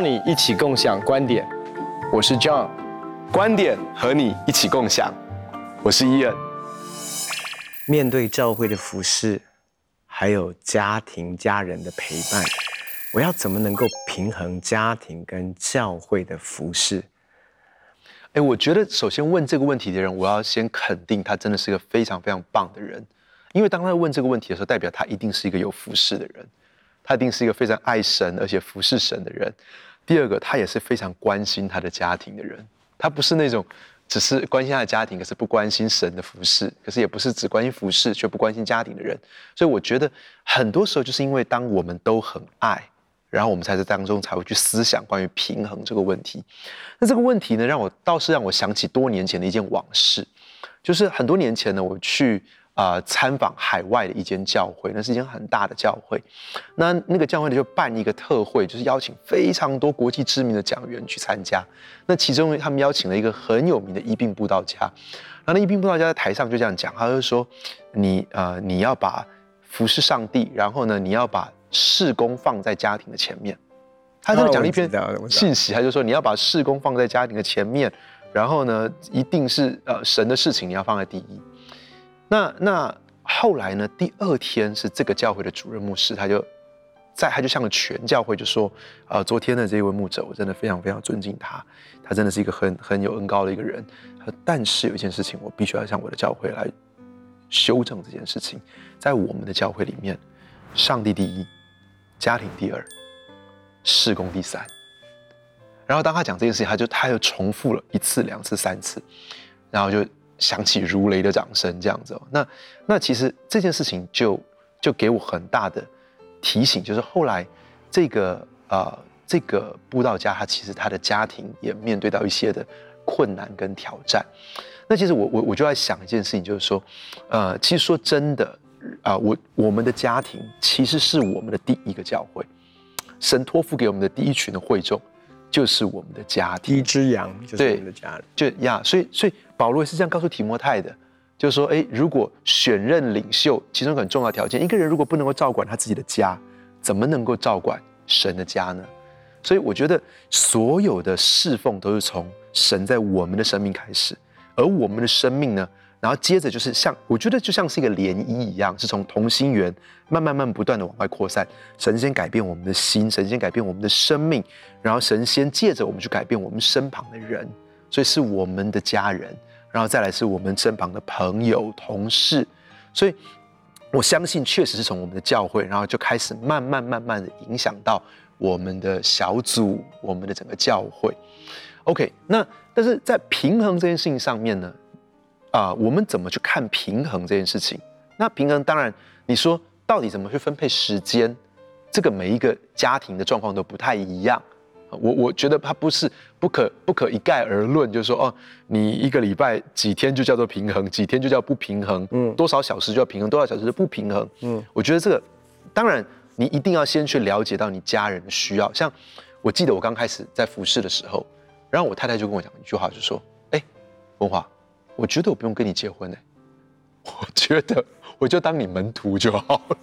邀你一起共享观点，我是 John，观点和你一起共享，我是伊恩。面对教会的服饰，还有家庭家人的陪伴，我要怎么能够平衡家庭跟教会的服饰？哎，我觉得首先问这个问题的人，我要先肯定他真的是一个非常非常棒的人，因为当他问这个问题的时候，代表他一定是一个有服饰的人，他一定是一个非常爱神而且服侍神的人。第二个，他也是非常关心他的家庭的人，他不是那种只是关心他的家庭，可是不关心神的服饰，可是也不是只关心服饰却不关心家庭的人。所以我觉得很多时候就是因为当我们都很爱。然后我们才在当中才会去思想关于平衡这个问题。那这个问题呢，让我倒是让我想起多年前的一件往事，就是很多年前呢，我去、呃、参访海外的一间教会，那是一间很大的教会。那那个教会呢，就办一个特会，就是邀请非常多国际知名的讲员去参加。那其中他们邀请了一个很有名的医病布道家，然后那医病布道家在台上就这样讲，他就说：“你呃你要把服侍上帝，然后呢你要把。”事工放在家庭的前面，他真的讲了一篇信息，他就说你要把事工放在家庭的前面，然后呢，一定是呃神的事情你要放在第一。那那后来呢，第二天是这个教会的主任牧师，他就在他就向全教会就说，呃，昨天的这一位牧者，我真的非常非常尊敬他，他真的是一个很很有恩高的一个人。但是有一件事情，我必须要向我的教会来修正这件事情，在我们的教会里面，上帝第一。家庭第二，事工第三。然后当他讲这件事情，他就他又重复了一次、两次、三次，然后就响起如雷的掌声，这样子哦。那那其实这件事情就就给我很大的提醒，就是后来这个啊、呃、这个布道家，他其实他的家庭也面对到一些的困难跟挑战。那其实我我我就在想一件事情，就是说，呃，其实说真的。啊，我我们的家庭其实是我们的第一个教会，神托付给我们的第一群的会众，就是我们的家庭。第一只羊就是我们的家人，就呀，所以所以保罗也是这样告诉提摩太的，就是说，哎，如果选任领袖，其中很重要条件，一个人如果不能够照管他自己的家，怎么能够照管神的家呢？所以我觉得所有的侍奉都是从神在我们的生命开始，而我们的生命呢，然后接着就是像，我觉得就像是一个涟漪一样，是从同心圆慢慢慢不断的往外扩散。神先改变我们的心，神先改变我们的生命，然后神先借着我们去改变我们身旁的人，所以是我们的家人，然后再来是我们身旁的朋友、同事。所以我相信，确实是从我们的教会，然后就开始慢慢慢慢的影响到我们的小组，我们的整个教会。OK，那但是在平衡这件事情上面呢？啊、我们怎么去看平衡这件事情？那平衡当然，你说到底怎么去分配时间？这个每一个家庭的状况都不太一样。我我觉得它不是不可不可一概而论，就是说哦，你一个礼拜几天就叫做平衡，几天就叫不平衡，嗯，多少小时就要平衡，多少小时就不平衡，嗯，我觉得这个当然你一定要先去了解到你家人的需要。像我记得我刚开始在服侍的时候，然后我太太就跟我讲一句话，就说：“哎，文华。”我觉得我不用跟你结婚呢、欸，我觉得 我就当你门徒就好了。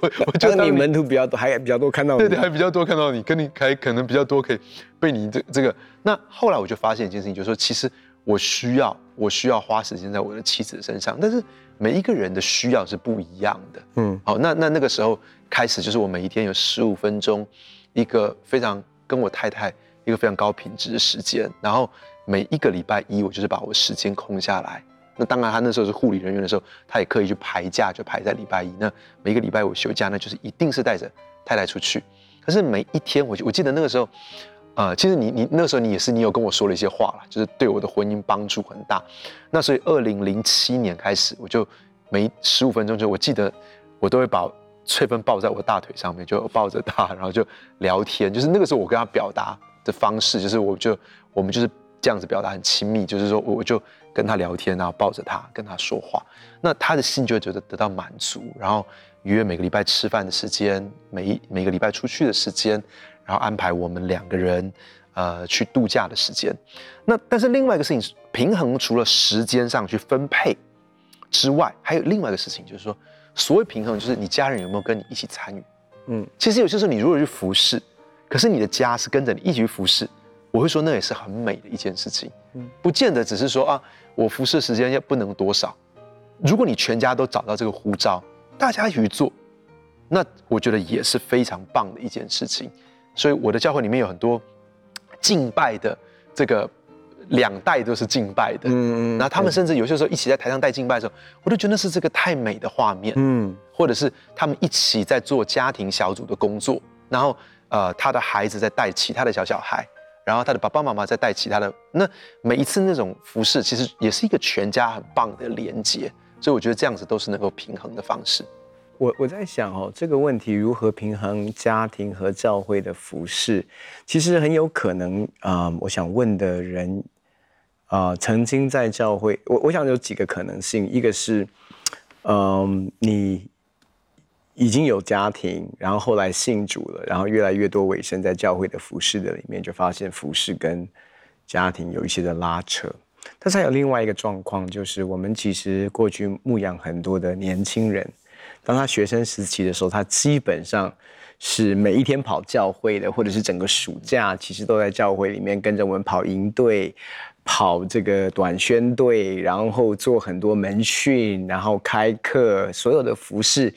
我我觉得你门徒比较多，还比较多看到你，对对，还比较多看到你，跟你还可能比较多可以被你这这个。那后来我就发现一件事情，就是说其实我需要我需要花时间在我的妻子身上，但是每一个人的需要是不一样的。嗯，好，那那那个时候开始就是我每一天有十五分钟，一个非常跟我太太一个非常高品质的时间，然后。每一个礼拜一，我就是把我时间空下来。那当然，他那时候是护理人员的时候，他也刻意去排假，就排在礼拜一。那每一个礼拜我休假，那就是一定是带着太太出去。可是每一天，我我记得那个时候，呃，其实你你那时候你也是，你有跟我说了一些话啦，就是对我的婚姻帮助很大。那所以二零零七年开始，我就每十五分钟就我记得我都会把翠芬抱在我大腿上面，就抱着她，然后就聊天。就是那个时候我跟她表达的方式，就是我就我们就是。这样子表达很亲密，就是说，我就跟他聊天，然后抱着他跟他说话，那他的心就会觉得得到满足，然后约每个礼拜吃饭的时间，每一每个礼拜出去的时间，然后安排我们两个人呃去度假的时间。那但是另外一个事情，平衡除了时间上去分配之外，还有另外一个事情，就是说，所谓平衡，就是你家人有没有跟你一起参与？嗯，其实有些时候你如果去服侍，可是你的家是跟着你一起去服侍，我会说那也是很美的一件事情。嗯，不见得只是说啊，我服侍时间要不能多少。如果你全家都找到这个呼召，大家一起去做，那我觉得也是非常棒的一件事情。所以我的教会里面有很多敬拜的这个。两代都是敬拜的，嗯，那他们甚至有些时候一起在台上带敬拜的时候，我都觉得是这个太美的画面，嗯，或者是他们一起在做家庭小组的工作，然后呃，他的孩子在带其他的小小孩，然后他的爸爸妈妈在带其他的，那每一次那种服侍，其实也是一个全家很棒的连接，所以我觉得这样子都是能够平衡的方式。我我在想哦，这个问题如何平衡家庭和教会的服侍，其实很有可能啊，我想问的人。啊、曾经在教会，我我想有几个可能性，一个是，嗯、你已经有家庭，然后后来信主了，然后越来越多委身在教会的服事的里面，就发现服事跟家庭有一些的拉扯。但是还有另外一个状况，就是我们其实过去牧养很多的年轻人，当他学生时期的时候，他基本上是每一天跑教会的，或者是整个暑假其实都在教会里面跟着我们跑营队。跑这个短宣队，然后做很多门训，然后开课，所有的服事，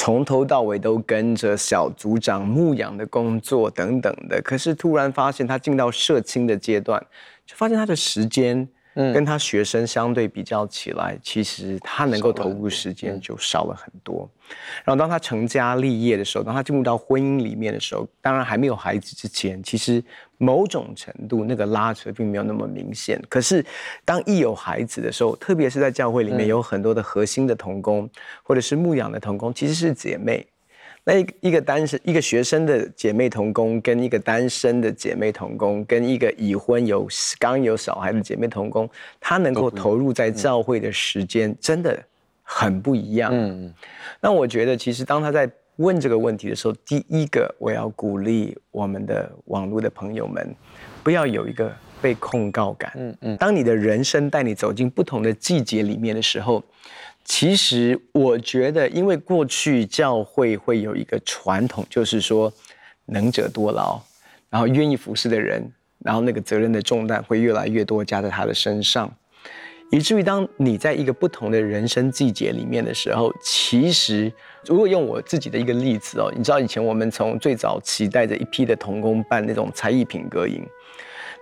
从头到尾都跟着小组长牧羊的工作等等的。可是突然发现他进到社青的阶段，就发现他的时间。跟他学生相对比较起来，其实他能够投入时间就少了很多。然后当他成家立业的时候，当他进入到婚姻里面的时候，当然还没有孩子之前，其实某种程度那个拉扯并没有那么明显。可是当一有孩子的时候，特别是在教会里面有很多的核心的童工，或者是牧养的童工，其实是姐妹。那一一个单身一个学生的姐妹同工，跟一个单身的姐妹同工，跟一个已婚有刚有小孩的姐妹同工，她能够投入在教会的时间真的很不一样。嗯，那我觉得其实当他在问这个问题的时候，第一个我要鼓励我们的网络的朋友们，不要有一个被控告感。嗯嗯，当你的人生带你走进不同的季节里面的时候。其实我觉得，因为过去教会会有一个传统，就是说能者多劳，然后愿意服侍的人，然后那个责任的重担会越来越多加在他的身上，以至于当你在一个不同的人生季节里面的时候，其实如果用我自己的一个例子哦，你知道以前我们从最早期带着一批的童工办那种才艺品格营，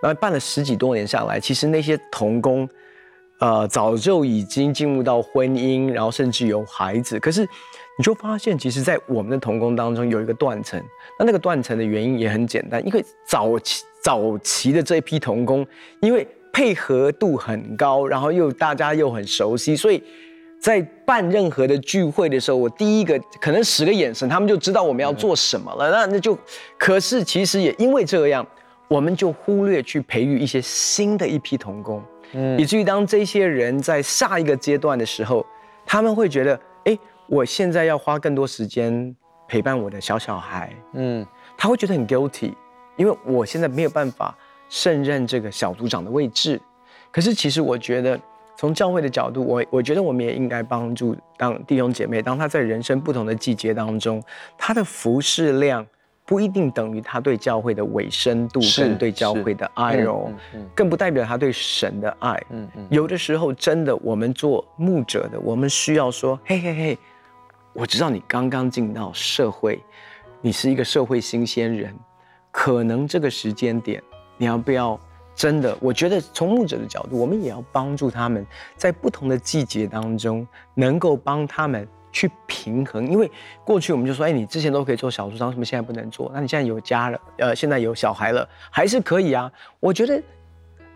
然后办了十几多年下来，其实那些童工。呃，早就已经进入到婚姻，然后甚至有孩子。可是，你就发现，其实，在我们的童工当中有一个断层。那那个断层的原因也很简单，因为早期早期的这一批童工，因为配合度很高，然后又大家又很熟悉，所以在办任何的聚会的时候，我第一个可能使个眼神，他们就知道我们要做什么了。那那就，可是其实也因为这样，我们就忽略去培育一些新的一批童工。嗯，以至于当这些人在下一个阶段的时候，他们会觉得，哎，我现在要花更多时间陪伴我的小小孩，嗯，他会觉得很 guilty，因为我现在没有办法胜任这个小组长的位置。可是其实我觉得，从教会的角度，我我觉得我们也应该帮助当弟兄姐妹，当他在人生不同的季节当中，他的服饰量。不一定等于他对教会的委身度跟对教会的爱哦，更不代表他对神的爱。嗯嗯，有的时候真的，我们做牧者的，我们需要说，嘿嘿嘿，我知道你刚刚进到社会，你是一个社会新鲜人，可能这个时间点，你要不要真的？我觉得从牧者的角度，我们也要帮助他们在不同的季节当中，能够帮他们。去平衡，因为过去我们就说，哎，你之前都可以做小组长，什么现在不能做？那你现在有家了，呃，现在有小孩了，还是可以啊。我觉得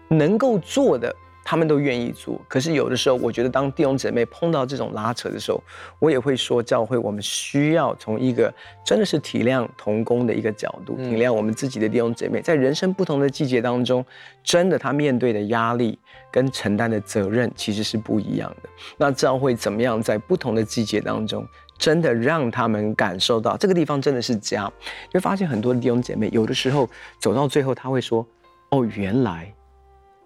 能够做的，他们都愿意做。可是有的时候，我觉得当弟兄姐妹碰到这种拉扯的时候，我也会说，教会我们需要从一个真的是体谅同工的一个角度，体谅我们自己的弟兄姐妹，在人生不同的季节当中，真的他面对的压力。跟承担的责任其实是不一样的。那教会怎么样在不同的季节当中，真的让他们感受到这个地方真的是家？你会发现很多弟兄姐妹有的时候走到最后，他会说：“哦，原来，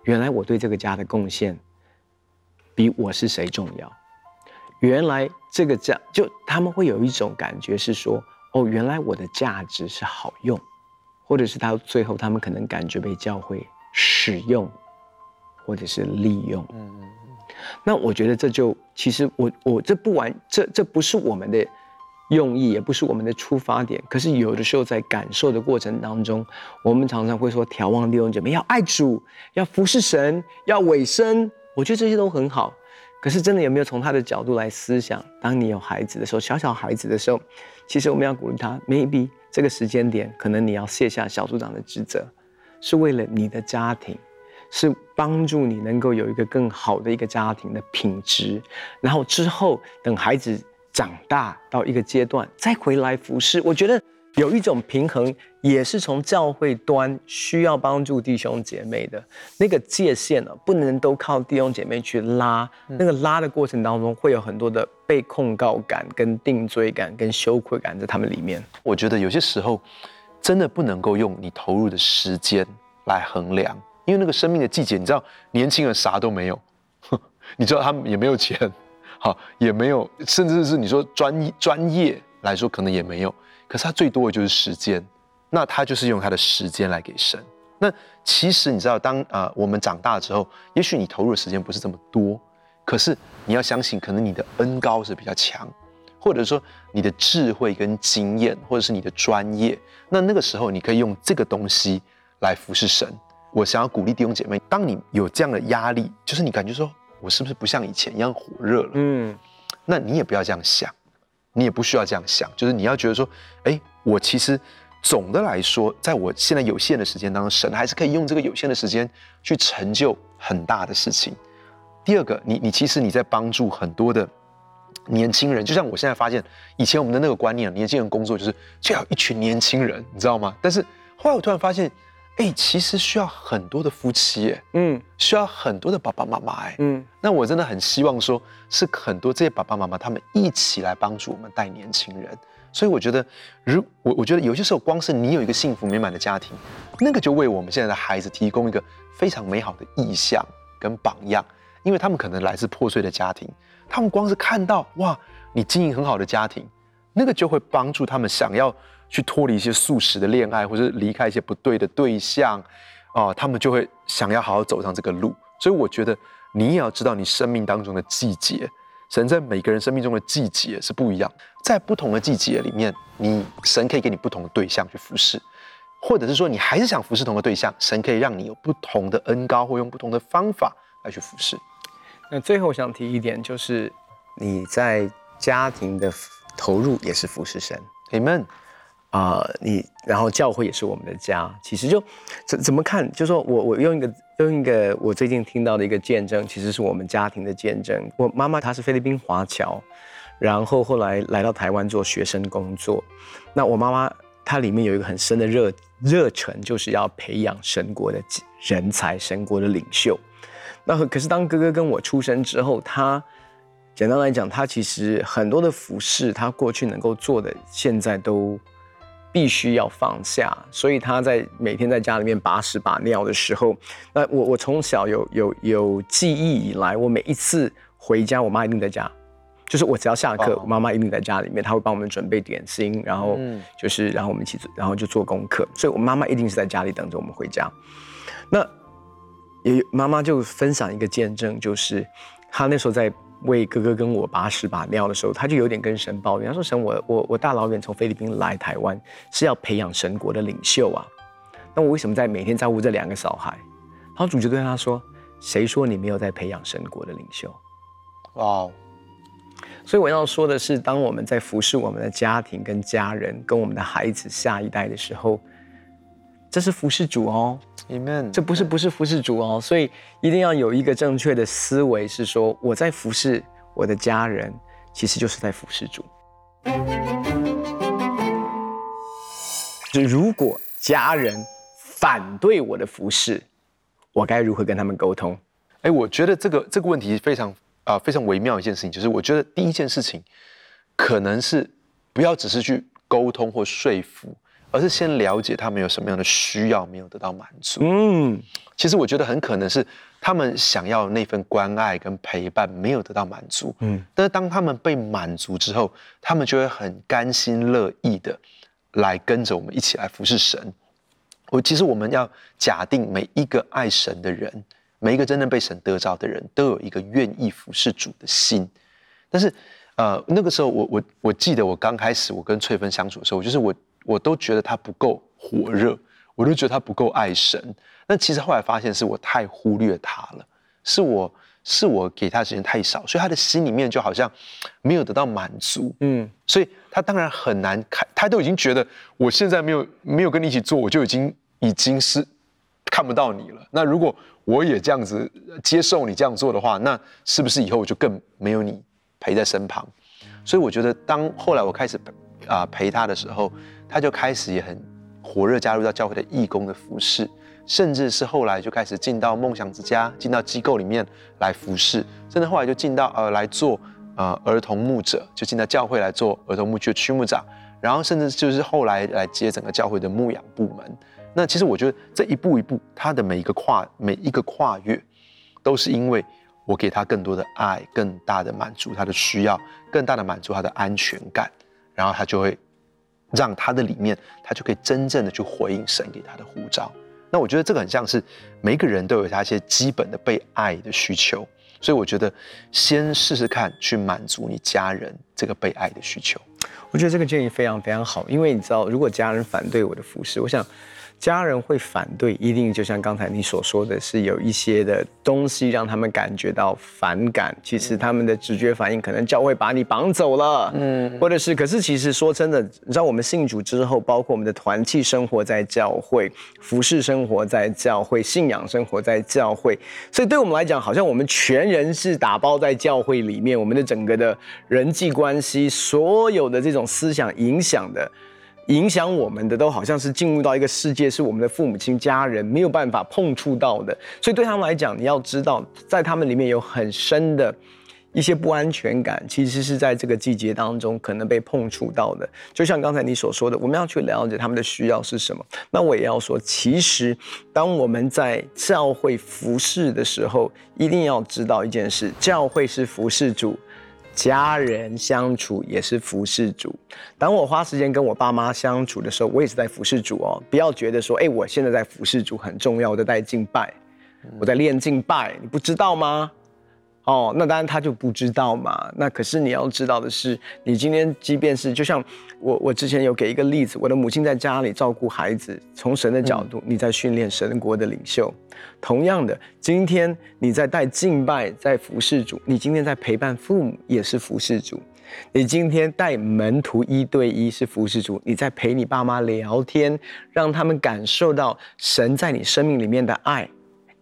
原来我对这个家的贡献比我是谁重要。原来这个家，就他们会有一种感觉是说：哦，原来我的价值是好用。或者是到最后他们可能感觉被教会使用，或者是利用。嗯嗯嗯。那我觉得这就其实我我这不完这这不是我们的用意，也不是我们的出发点。可是有的时候在感受的过程当中，我们常常会说眺望弟兄姐妹要爱主，要服侍神，要委身。我觉得这些都很好。可是真的有没有从他的角度来思想？当你有孩子的时候，小小孩子的时候，其实我们要鼓励他，maybe 这个时间点，可能你要卸下小组长的职责，是为了你的家庭，是帮助你能够有一个更好的一个家庭的品质。然后之后等孩子长大到一个阶段，再回来服侍。我觉得。有一种平衡，也是从教会端需要帮助弟兄姐妹的那个界限呢，不能都靠弟兄姐妹去拉。那个拉的过程当中，会有很多的被控告感、跟定罪感、跟羞愧感在他们里面。我觉得有些时候，真的不能够用你投入的时间来衡量，因为那个生命的季节，你知道，年轻人啥都没有，你知道他们也没有钱，好，也没有，甚至是你说专业专业来说，可能也没有。可是他最多的就是时间，那他就是用他的时间来给神。那其实你知道，当呃我们长大之后，也许你投入的时间不是这么多，可是你要相信，可能你的恩膏是比较强，或者说你的智慧跟经验，或者是你的专业，那那个时候你可以用这个东西来服侍神。我想要鼓励弟兄姐妹，当你有这样的压力，就是你感觉说我是不是不像以前一样火热了？嗯，那你也不要这样想。你也不需要这样想，就是你要觉得说，哎，我其实总的来说，在我现在有限的时间当中，神还是可以用这个有限的时间去成就很大的事情。第二个，你你其实你在帮助很多的年轻人，就像我现在发现，以前我们的那个观念，年轻人工作就是就要一群年轻人，你知道吗？但是后来我突然发现。哎、欸，其实需要很多的夫妻，哎，嗯，需要很多的爸爸妈妈，哎，嗯，那我真的很希望说，是很多这些爸爸妈妈他们一起来帮助我们带年轻人。所以我觉得，如我我觉得有些时候，光是你有一个幸福美满的家庭，那个就为我们现在的孩子提供一个非常美好的意向跟榜样，因为他们可能来自破碎的家庭，他们光是看到哇，你经营很好的家庭，那个就会帮助他们想要。去脱离一些素食的恋爱，或者离开一些不对的对象，啊、他们就会想要好好走上这个路。所以我觉得你也要知道你生命当中的季节，神在每个人生命中的季节是不一样，在不同的季节里面，你神可以给你不同的对象去服侍，或者是说你还是想服侍同个对象，神可以让你有不同的恩膏，或用不同的方法来去服侍。那最后想提一点，就是你在家庭的投入也是服侍神，Amen。啊、你然后教会也是我们的家，其实就怎怎么看？就说我我用一个用一个我最近听到的一个见证，其实是我们家庭的见证。我妈妈她是菲律宾华侨，然后后来来到台湾做学生工作。那我妈妈她里面有一个很深的热热忱，就是要培养神国的人才，神国的领袖。那可是当哥哥跟我出生之后，他简单来讲，他其实很多的服侍，他过去能够做的，现在都。必须要放下，所以他在每天在家里面把屎把尿的时候，那我我从小有有有记忆以来，我每一次回家，我妈一定在家，就是我只要下课，我妈妈一定在家里面，她会帮我们准备点心，然后就是然后我们一起，然后就做功课，所以我妈妈一定是在家里等着我们回家。那也妈妈就分享一个见证，就是她那时候在。为哥哥跟我把屎把尿的时候，他就有点跟神抱怨，他说：“神，我我我大老远从菲律宾来台湾，是要培养神国的领袖啊，那我为什么在每天照顾这两个小孩？”然后主角对他说：“谁说你没有在培养神国的领袖？”哇，Wow. 所以我要说的是，当我们在服侍我们的家庭、跟家人、跟我们的孩子、下一代的时候。这是服侍主哦，Amen。这不是不是服侍主哦，所以一定要有一个正确的思维，是说我在服侍我的家人，其实就是在服侍主。如果家人反对我的服侍，我该如何跟他们沟通？哎，我觉得这个这个问题非常啊、呃、非常微妙一件事情，就是我觉得第一件事情可能是不要只是去沟通或说服。而是先了解他们有什么样的需要没有得到满足。嗯，其实我觉得很可能是他们想要那份关爱跟陪伴没有得到满足。嗯，但是当他们被满足之后，他们就会很甘心乐意的来跟着我们一起来服侍神。我其实我们要假定每一个爱神的人，每一个真正被神得着的人，都有一个愿意服侍主的心。但是，呃，那个时候我我我记得我刚开始我跟翠芬相处的时候，就是我我都觉得他不够火热，我都觉得他不够爱神。那其实后来发现是我太忽略他了，是我。是我给他的时间太少，所以他的心里面就好像没有得到满足，嗯，所以他当然很难看，他都已经觉得我现在没有没有跟你一起做，我就已经已经是看不到你了。那如果我也这样子接受你这样做的话，那是不是以后我就更没有你陪在身旁？所以我觉得，当后来我开始啊陪他的时候，他就开始也很火热加入到教会的义工的服饰。甚至是后来就开始进到梦想之家，进到机构里面来服侍，甚至后来就进到呃来做呃儿童牧者，就进到教会来做儿童牧区的区牧长，然后甚至就是后来来接整个教会的牧养部门。那其实我觉得这一步一步，他的每一个跨每一个跨越，都是因为我给他更多的爱，更大的满足他的需要，更大的满足他的安全感，然后他就会让他的里面，他就可以真正的去回应神给他的呼召。那我觉得这个很像是每个人都有他一些基本的被爱的需求，所以我觉得先试试看去满足你家人这个被爱的需求。我觉得这个建议非常非常好，因为你知道，如果家人反对我的服饰，我想。家人会反对，一定就像刚才你所说的是有一些的东西让他们感觉到反感。其实他们的直觉反应可能教会把你绑走了，嗯，或者是，可是其实说真的，你知道我们信主之后，包括我们的团契生活在教会，服饰生活在教会，信仰生活在教会，所以对我们来讲，好像我们全人是打包在教会里面，我们的整个的人际关系，所有的这种思想影响的。影响我们的都好像是进入到一个世界，是我们的父母亲、家人没有办法碰触到的。所以对他们来讲，你要知道，在他们里面有很深的一些不安全感，其实是在这个季节当中可能被碰触到的。就像刚才你所说的，我们要去了解他们的需要是什么。那我也要说，其实当我们在教会服侍的时候，一定要知道一件事：教会是服侍主。家人相处也是服侍主。当我花时间跟我爸妈相处的时候，我也是在服侍主哦。不要觉得说，哎，我现在在服侍主很重要，我在敬拜，我在练敬拜，你不知道吗？哦，那当然他就不知道嘛。那可是你要知道的是，你今天即便是就像我，我之前有给一个例子，我的母亲在家里照顾孩子，从神的角度，你在训练神国的领袖。同样的，今天你在带敬拜，在服侍主；你今天在陪伴父母，也是服侍主；你今天带门徒一对一，是服侍主；你在陪你爸妈聊天，让他们感受到神在你生命里面的爱，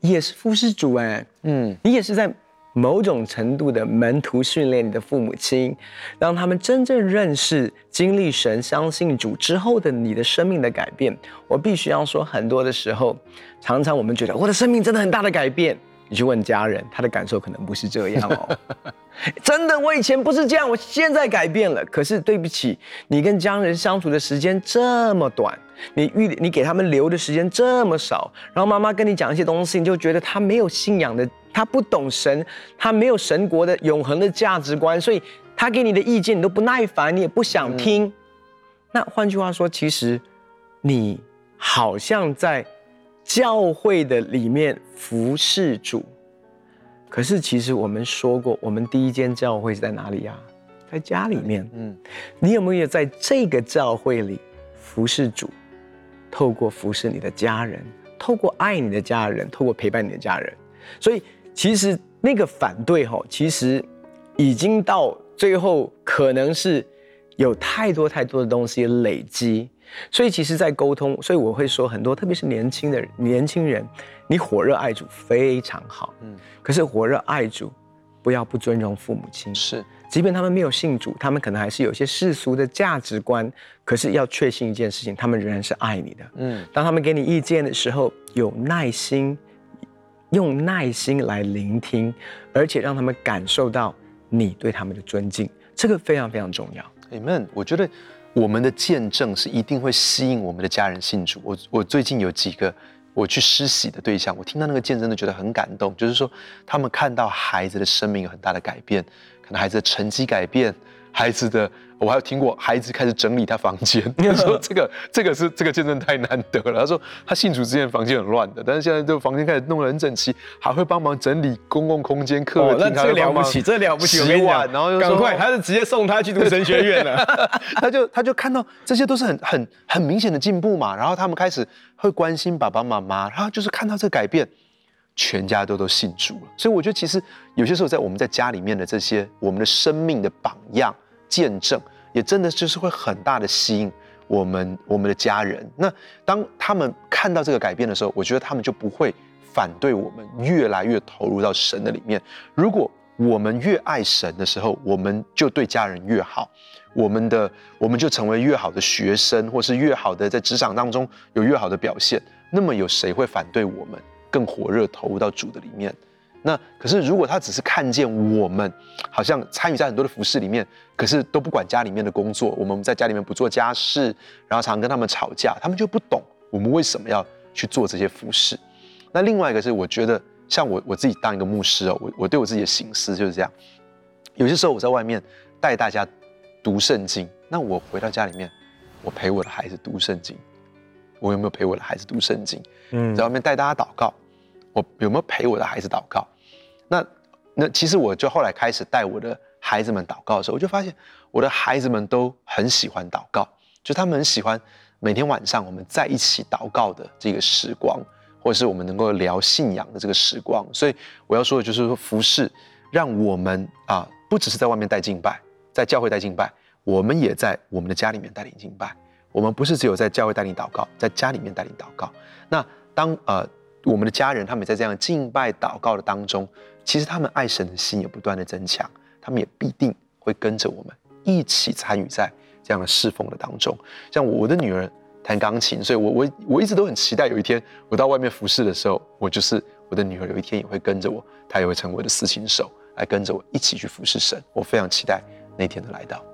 也是服侍主。哎，嗯，你也是在。某种程度的门徒训练你的父母亲，让他们真正认识、经历神、相信主之后的你的生命的改变。我必须要说，很多的时候，常常我们觉得我的生命真的很大的改变。你去问家人，他的感受可能不是这样哦。真的，我以前不是这样，我现在改变了。可是对不起，你跟家人相处的时间这么短，你预你给他们留的时间这么少，然后妈妈跟你讲一些东西，你就觉得他没有信仰的。他不懂神，他没有神国的永恒的价值观，所以他给你的意见你都不耐烦，你也不想听。嗯、那换句话说，其实你好像在教会的里面服侍主，可是其实我们说过，我们第一间教会是在哪里呀？在家里面。嗯，你有没有在这个教会里服侍主？透过服侍你的家人，透过爱你的家人，透过陪伴你的家人，所以。其实那个反对哈，其实已经到最后可能是有太多太多的东西累积，所以其实，在沟通，所以我会说很多，特别是年轻的年轻人，你火热爱主非常好，嗯，可是火热爱主，不要不尊重父母亲，是，即便他们没有信主，他们可能还是有些世俗的价值观，可是要确信一件事情，他们仍然是爱你的，嗯，当他们给你意见的时候，有耐心。用耐心来聆听，而且让他们感受到你对他们的尊敬，这个非常非常重要。Amen。我觉得我们的见证是一定会吸引我们的家人信主。我我最近有几个我去施洗的对象，我听到那个见证，都觉得很感动。就是说，他们看到孩子的生命有很大的改变，可能孩子的成绩改变，孩子的，我还有听过孩子开始整理他房间，他说这个这个是这个见证太难得了。他说他信主之前房间很乱的，但是现在这个房间开始弄得很整齐，还会帮忙整理公共空间、客厅。那这了不起，这了不起！我跟你讲，然后赶快，他是直接送他去读神学院了。他就他就看到这些都是很很很明显的进步嘛，然后他们开始会关心爸爸妈妈，然后就是看到这个改变。全家都都信主了，所以我觉得其实有些时候在我们在家里面的这些我们的生命的榜样见证，也真的就是会很大的吸引我们我们的家人。那当他们看到这个改变的时候，我觉得他们就不会反对我们越来越投入到神的里面。如果我们越爱神的时候，我们就对家人越好，我们的我们就成为越好的学生，或是越好的在职场当中有越好的表现。那么有谁会反对我们？更火热投入到主的里面，那可是如果他只是看见我们好像参与在很多的服饰里面，可是都不管家里面的工作，我们在家里面不做家事，然后常常跟他们吵架，他们就不懂我们为什么要去做这些服饰。那另外一个是，我觉得像我我自己当一个牧师哦，我我对我自己的心思就是这样，有些时候我在外面带大家读圣经，那我回到家里面，我陪我的孩子读圣经，我有没有陪我的孩子读圣经？嗯，在外面带大家祷告。我有没有陪我的孩子祷告？那那其实我就后来开始带我的孩子们祷告的时候，我就发现我的孩子们都很喜欢祷告，就他们很喜欢每天晚上我们在一起祷告的这个时光，或者是我们能够聊信仰的这个时光。所以我要说的就是说，服事让我们啊，不只是在外面带敬拜，在教会带敬拜，我们也在我们的家里面带领敬拜。我们不是只有在教会带领祷告，在家里面带领祷告。那当呃。我们的家人，他们在这样敬拜祷告的当中，其实他们爱神的心也不断的增强，他们也必定会跟着我们一起参与在这样的侍奉的当中。像我的女儿弹钢琴，所以我我我一直都很期待有一天我到外面服侍的时候，我就是我的女儿有一天也会跟着我，她也会成为我的四琴手，来跟着我一起去服侍神。我非常期待那天的来到。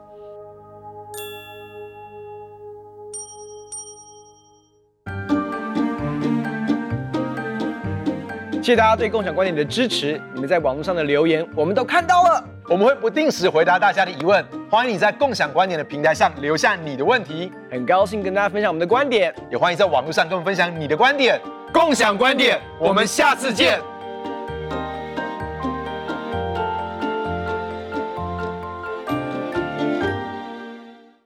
谢谢大家对共享观点的支持，你们在网络上的留言我们都看到了，我们会不定时回答大家的疑问，欢迎你在共享观点的平台上留下你的问题，很高兴跟大家分享我们的观点，也欢迎在网络上跟我们分享你的观点，共享观点，我们下次见。